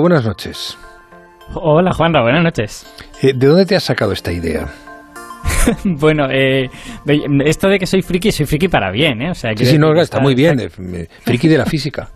Buenas noches. Hola Juanra, buenas noches. Eh, ¿De dónde te has sacado esta idea? bueno, eh, esto de que soy friki, soy friki para bien, ¿eh? O sea, sí, sí, no, está, muy bien. Eh, friki de la física.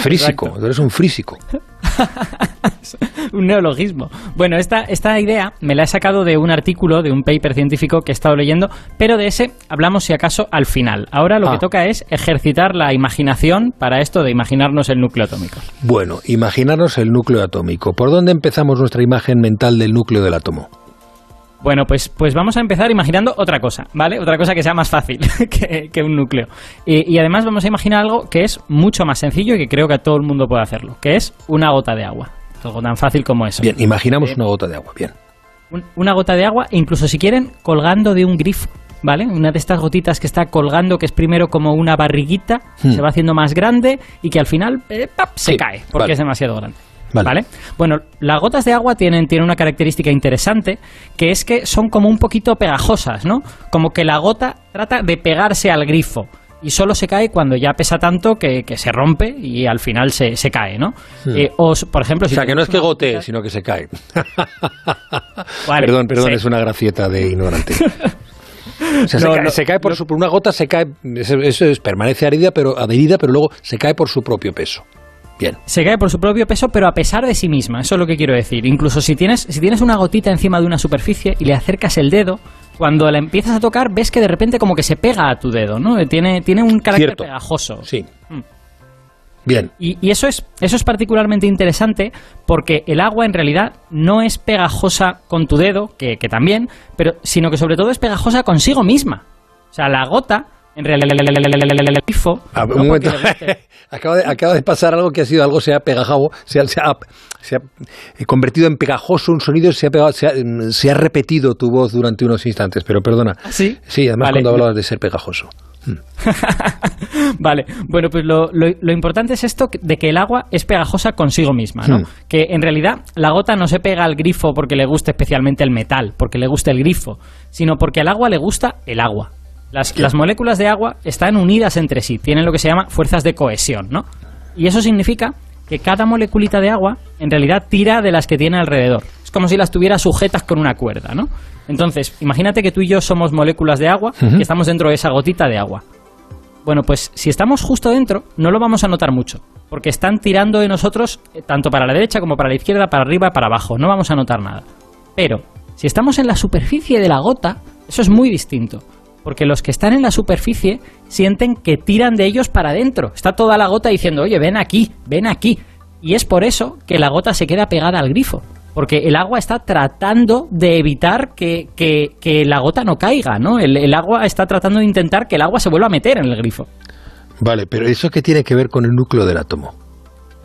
Frísico, eres un frísico. un neologismo. Bueno, esta, esta idea me la he sacado de un artículo, de un paper científico que he estado leyendo, pero de ese hablamos si acaso al final. Ahora lo que ah. toca es ejercitar la imaginación para esto de imaginarnos el núcleo atómico. Bueno, imaginarnos el núcleo atómico. ¿Por dónde empezamos nuestra imagen mental del núcleo del átomo? Bueno, pues, pues vamos a empezar imaginando otra cosa, ¿vale? Otra cosa que sea más fácil que, un núcleo. Y, y, además vamos a imaginar algo que es mucho más sencillo y que creo que todo el mundo puede hacerlo, que es una gota de agua. Algo tan fácil como eso. Bien, imaginamos eh, una gota de agua, bien. una gota de agua, incluso si quieren, colgando de un grifo. ¿Vale? Una de estas gotitas que está colgando, que es primero como una barriguita, hmm. se va haciendo más grande y que al final eh, se cae porque es demasiado grande. Vale. Bueno, las gotas de agua tienen, tienen una característica interesante, que es que son como un poquito pegajosas, ¿no? Como que la gota trata de pegarse al grifo y solo se cae cuando ya pesa tanto que, se rompe y al final se, se cae, ¿no? Hmm. Eh, o, por ejemplo, si o sea, que no es que gotee, sino que se cae. perdón, perdón, es una gracieta de ignorante. O sea, se, cae, por, su, por una gota, se cae, eso es, permanece adherida pero, adherida, pero luego se cae por su propio peso. Se cae por su propio peso, pero a pesar de sí misma. Eso es lo que quiero decir. Incluso si tienes, si tienes una gotita encima de una superficie y le acercas el dedo, cuando la empiezas a tocar, ves que de repente como que se pega a tu dedo, ¿no? Tiene, tiene un carácter pegajoso. Sí. Mm. Bien. Y, eso, es, eso es particularmente interesante porque el agua en realidad no es pegajosa con tu dedo, que, que también, pero sino que sobre todo es pegajosa consigo misma. O sea, la gota en realidad un momento. acaba, de, acaba de pasar algo que ha sido algo se ha pegajado se ha, se ha, se ha convertido en pegajoso un sonido se ha, pegado, se, ha, se ha repetido tu voz durante unos instantes pero perdona ¿Ah, sí sí además cuando hablabas de ser pegajoso hmm. vale, bueno, pues lo, lo, importante es esto de que el agua es pegajosa consigo misma, ¿no? Hmm. Que en realidad la gota no se pega al grifo porque le guste especialmente el metal, porque le guste el grifo, sino porque al agua le gusta el agua. Las, moléculas de agua están unidas entre sí, tienen lo que se llama fuerzas de cohesión, ¿no? Y eso significa que cada moleculita de agua en realidad tira de las que tiene alrededor. Es como si las tuviera sujetas con una cuerda, ¿no? Entonces, imagínate que tú y yo somos moléculas de agua y estamos dentro de esa gotita de agua. Bueno, pues si estamos justo dentro, no lo vamos a notar mucho, porque están tirando de nosotros eh, tanto para la derecha como para la izquierda, para arriba, para abajo, no vamos a notar nada. Pero, si estamos en la superficie de la gota, eso es muy distinto porque los que están en la superficie sienten que tiran de ellos para adentro. Está toda la gota diciendo, oye, ven aquí, ven aquí. Y es por eso que la gota se queda pegada al grifo. Porque el agua está tratando de evitar que, la gota no caiga, ¿no? El, el, agua está tratando de intentar que el agua se vuelva a meter en el grifo. Vale, pero ¿eso qué tiene que ver con el núcleo del átomo?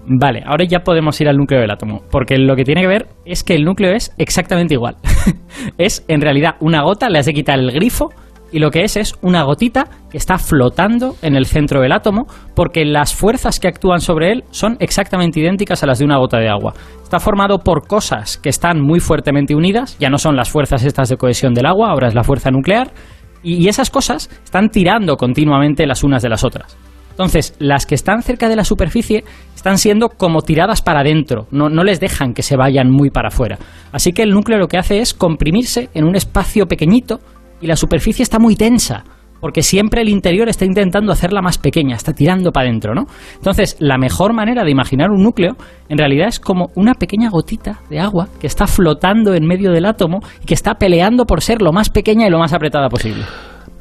Vale, ahora ya podemos ir al núcleo del átomo, porque lo que tiene que ver es que el núcleo es exactamente igual. es en realidad una gota, le has de quitar el grifo y lo que es es una gotita que está flotando en el centro del átomo porque las fuerzas que actúan sobre él son exactamente idénticas a las de una gota de agua. Está formado por cosas que están muy fuertemente unidas, ya no son las fuerzas estas de cohesión del agua, ahora es la fuerza nuclear, y, esas cosas están tirando continuamente las unas de las otras. Entonces, las que están cerca de la superficie están siendo como tiradas para adentro, no, no, les dejan que se vayan muy para afuera. Así que el núcleo lo que hace es comprimirse en un espacio pequeñito y la superficie está muy tensa, porque siempre el interior está intentando hacerla más pequeña, está tirando para adentro, ¿no? Entonces, la mejor manera de imaginar un núcleo en realidad es como una pequeña gotita de agua que está flotando en medio del átomo y que está peleando por ser lo más pequeña y lo más apretada posible.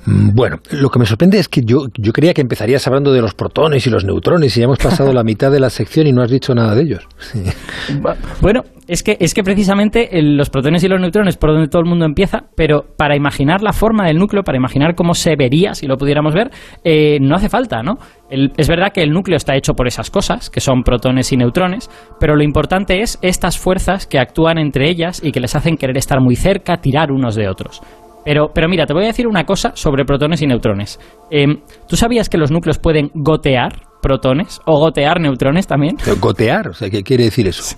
Mm, bueno, lo que me sorprende es que yo, yo creía que empezarías hablando de los protones y los neutrones y ya hemos pasado la mitad de la sección y no has dicho nada de ellos. Bueno, es que, es que precisamente los protones y los neutrones por donde todo el mundo empieza, pero para imaginar la forma del núcleo, para imaginar cómo se vería si lo pudiéramos ver, eh, no hace falta, ¿no? es verdad que el núcleo está hecho por esas cosas, que son protones y neutrones, pero lo importante es estas fuerzas que actúan entre ellas y que les hacen querer estar muy cerca, tirar unos de otros. Pero, pero mira, te voy a decir una cosa sobre protones y neutrones. Em, ¿Tú sabías que los núcleos pueden gotear protones o gotear neutrones también? ¿Gotear? O sea, ¿qué quiere decir eso?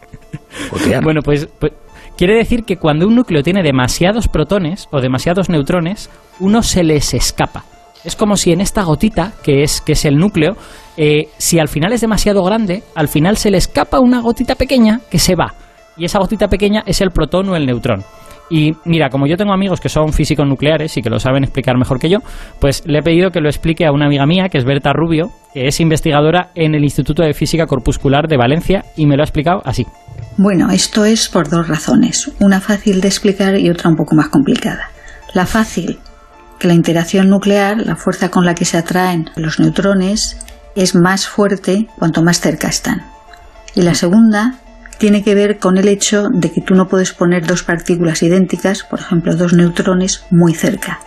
Gotear. bueno, pues, pues quiere decir que cuando un núcleo tiene demasiados protones o demasiados neutrones, uno se les escapa. Es como si en esta gotita, que es, que es el núcleo, eh, si al final es demasiado grande, al final se le escapa una gotita pequeña que se va. Y esa gotita pequeña es el protón o el neutrón. Y mira, como yo tengo amigos que son físicos nucleares y que lo saben explicar mejor que yo, pues le he pedido que lo explique a una amiga mía, que es Berta Rubio, que es investigadora en el Instituto de Física Corpuscular de Valencia, y me lo ha explicado así. Bueno, esto es por dos razones, una fácil de explicar y otra un poco más complicada. La fácil, que la interacción nuclear, la fuerza con la que se atraen los neutrones, es más fuerte cuanto más cerca están. Y la segunda, tiene que ver con el hecho de que tú no puedes poner dos partículas idénticas, por ejemplo dos neutrones, muy cerca.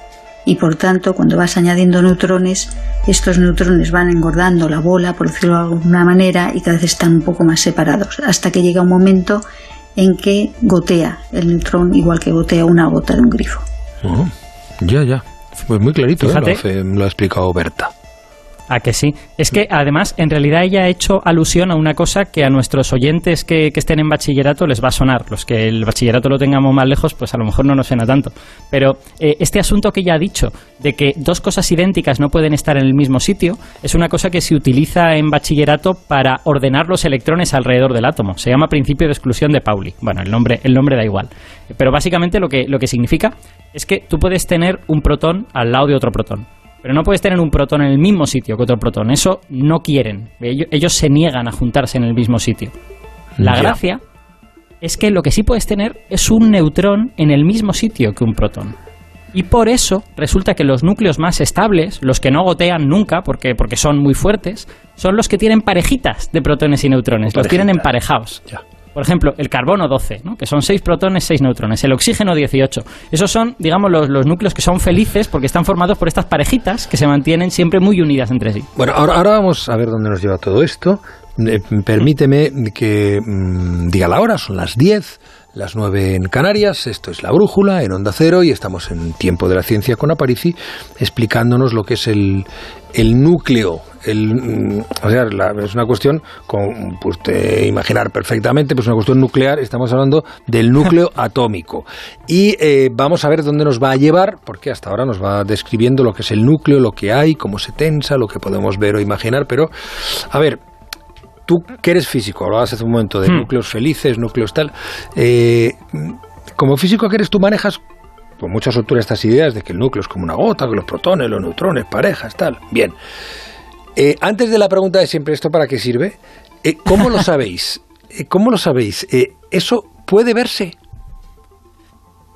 Y por tanto, cuando vas añadiendo neutrones, estos neutrones van engordando la bola, por decirlo de alguna manera, y cada vez están un poco más separados, hasta que llega un momento en que gotea el neutrón igual que gotea una gota de un grifo. ya, ya. Pues muy clarito, ¿eh? lo ha explicado Berta. A que sí. Es que además, en realidad ella ha hecho alusión a una cosa que a nuestros oyentes que, estén en bachillerato les va a sonar. Los que el bachillerato lo tengamos más lejos, pues a lo mejor no nos suena tanto. Pero eh, este asunto que ella ha dicho, de que dos cosas idénticas no pueden estar en el mismo sitio, es una cosa que se utiliza en bachillerato para ordenar los electrones alrededor del átomo. Se llama principio de exclusión de Pauli. Bueno, el nombre, el nombre da igual. Pero básicamente lo que, lo que significa es que tú puedes tener un protón al lado de otro protón. Pero no puedes tener un protón en el mismo sitio que otro protón. Eso no quieren. Ellos, se niegan a juntarse en el mismo sitio. La gracia es que lo que sí puedes tener es un neutrón en el mismo sitio que un protón. Y por eso resulta que los núcleos más estables, los que no gotean nunca porque, porque son muy fuertes, son los que tienen parejitas de protones y neutrones. Los tienen emparejados. Ya. Por ejemplo, el carbono 12, ¿no? que son 6 protones, 6 neutrones. El oxígeno 18. Esos son, digamos, los, núcleos que son felices porque están formados por estas parejitas que se mantienen siempre muy unidas entre sí. Bueno, ahora, vamos a ver dónde nos lleva todo esto. Eh, permíteme que mm, diga la hora, son las 10 las 9 en Canarias, esto es La Brújula, en Onda Cero, y estamos en Tiempo de la Ciencia con Aparici, explicándonos lo que es el núcleo. El, mm, o sea, es una cuestión, con, pues te imaginar perfectamente, pues una cuestión nuclear, estamos hablando del núcleo atómico. Y eh, vamos a ver dónde nos va a llevar, porque hasta ahora nos va describiendo lo que es el núcleo, lo que hay, cómo se tensa, lo que podemos ver o imaginar, pero, a ver, tú que eres físico, hablabas hace un momento de hmm. núcleos felices, núcleos tal, eh, como físico que eres, tú manejas con mucha soltura estas ideas de que el núcleo es como una gota, que los protones, los neutrones, parejas, tal. Bien. Eh, antes de la pregunta de siempre, ¿esto para qué sirve? Eh, ¿Cómo lo sabéis? Eh, ¿Cómo lo sabéis? ¿Eso puede verse?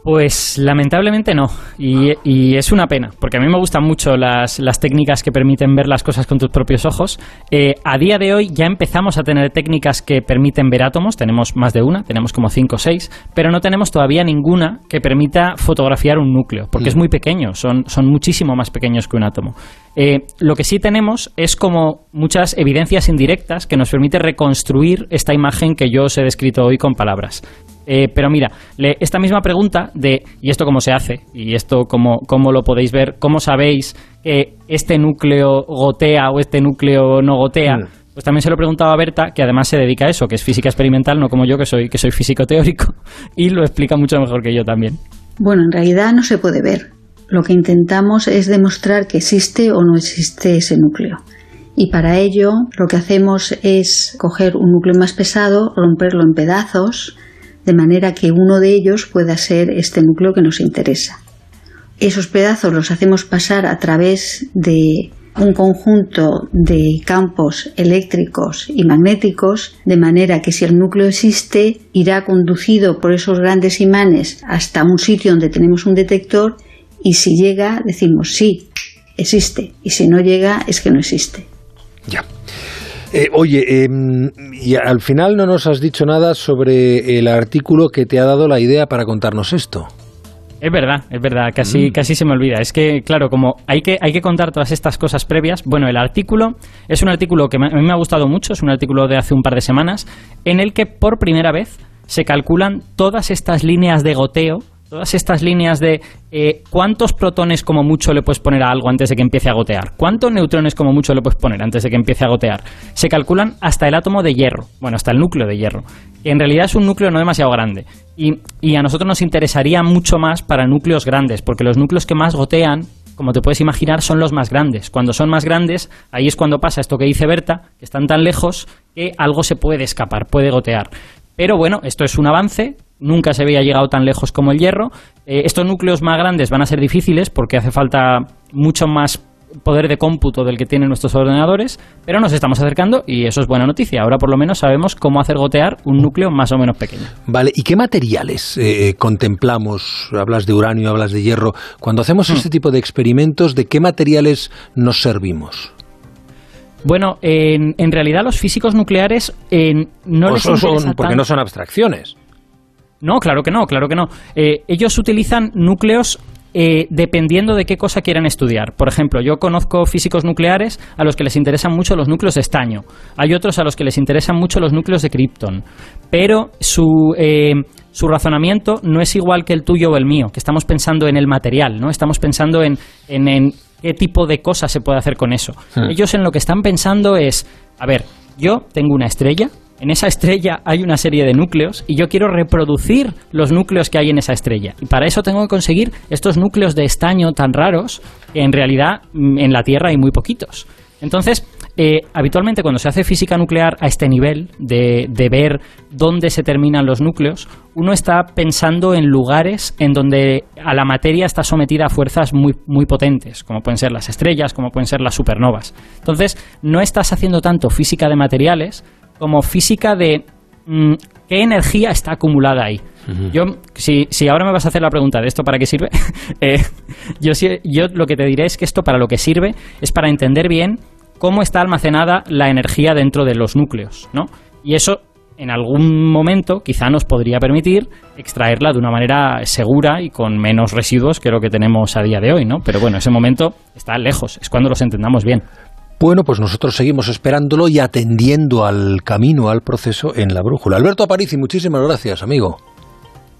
Pues lamentablemente no, y, es una pena, porque a mí me gustan mucho las, técnicas que permiten ver las cosas con tus propios ojos. Eh, a día de hoy ya empezamos a tener técnicas que permiten ver átomos, tenemos más de una, tenemos como cinco o seis, pero no tenemos todavía ninguna que permita fotografiar un núcleo, porque es mm. muy pequeño, son, son muchísimo más pequeños que un átomo. Eh, lo que sí tenemos es como muchas evidencias indirectas que nos permite reconstruir esta imagen que yo os he descrito hoy con palabras. Eh, pero mira, esta misma pregunta de ¿y esto cómo se hace? ¿Y esto cómo, cómo lo podéis ver? ¿Cómo sabéis que este núcleo gotea o este núcleo no gotea? Mm. Pues también se lo he preguntado a Berta, que además se dedica a eso, que es física experimental, no como yo, que soy, que soy físico teórico, y lo explica mucho mejor que yo también. Bueno, en realidad no se puede ver. Lo que intentamos es demostrar que existe o no existe ese núcleo. Y para ello lo que hacemos es coger un núcleo más pesado, romperlo en pedazos, de manera que uno de ellos pueda ser este núcleo que nos interesa. Esos pedazos los hacemos pasar a través de un conjunto de campos eléctricos y magnéticos, de manera que si el núcleo existe, irá conducido por esos grandes imanes hasta un sitio donde tenemos un detector y si llega decimos sí, existe, y si no llega es que no existe. Ya. Eh, oye, em, y al final no nos has dicho nada sobre el artículo que te ha dado la idea para contarnos esto. Es verdad, es verdad, casi, mm. casi se me olvida. Es que, claro, como hay que, hay que contar todas estas cosas previas, bueno, el artículo es un artículo que a mí me ha gustado mucho, es un artículo de hace un par de semanas, en el que por primera vez se calculan todas estas líneas de goteo todas estas líneas de eh, cuántos protones como mucho le puedes poner a algo antes de que empiece a gotear, cuántos neutrones como mucho le puedes poner antes de que empiece a gotear, se calculan hasta el átomo de hierro, bueno, hasta el núcleo de hierro. en realidad es un núcleo no demasiado grande. Y, y a nosotros nos interesaría mucho más para núcleos grandes, porque los núcleos que más gotean como te puedes imaginar, son los más grandes. Cuando son más grandes, ahí es cuando pasa esto que dice Berta, que están tan lejos que algo se puede escapar, puede gotear. Pero bueno, esto es un avance, nunca se había llegado tan lejos como el hierro. Eh, estos núcleos más grandes van a ser difíciles porque hace falta mucho más poder de cómputo del que tienen nuestros ordenadores, pero nos estamos acercando y eso es buena noticia. Ahora por lo menos sabemos cómo hacer gotear un núcleo más o menos pequeño. Vale, ¿y qué materiales eh, contemplamos? Hablas de uranio, hablas de hierro. Cuando hacemos hmm. este tipo de experimentos, ¿de qué materiales nos servimos? Bueno, en, realidad los físicos nucleares no les son, porque no son abstracciones. No, claro que no, claro que no. Eh, ellos utilizan núcleos eh, dependiendo de qué cosa quieran estudiar. Por ejemplo, yo conozco físicos nucleares a los que les interesan mucho los núcleos de estaño. Hay otros a los que les interesan mucho los núcleos de Krypton. Pero su, eh, su razonamiento no es igual que el tuyo o el mío, que estamos pensando en el material, ¿no? Estamos pensando en, en, qué tipo de cosas se puede hacer con eso. Hmm. Ellos en lo que están pensando es, a ver, yo tengo una estrella, en esa estrella hay una serie de núcleos y yo quiero reproducir los núcleos que hay en esa estrella. Y para eso tengo que conseguir estos núcleos de estaño tan raros que en realidad mm, en la Tierra hay muy poquitos. Entonces, eh, habitualmente cuando se hace física nuclear a este nivel de, de, ver dónde se terminan los núcleos, uno está pensando en lugares en donde a la materia está sometida a fuerzas muy, muy potentes, como pueden ser las estrellas, como pueden ser las supernovas. Entonces, no estás haciendo tanto física de materiales, como física de mm, qué energía está acumulada ahí. Yo, si, si, ahora me vas a hacer la pregunta de esto para qué sirve, eh, yo, yo lo que te diré es que esto para lo que sirve es para entender bien cómo está almacenada la energía dentro de los núcleos, ¿no? Y eso en algún momento quizá nos podría permitir extraerla de una manera segura y con menos residuos que lo que tenemos a día de hoy, ¿no? Pero bueno, ese momento está lejos, es cuando los entendamos bien. Bueno, pues nosotros seguimos esperándolo y atendiendo al camino, al proceso en la brújula. Alberto Aparici, muchísimas gracias, amigo.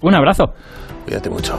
Un abrazo. Cuídate mucho.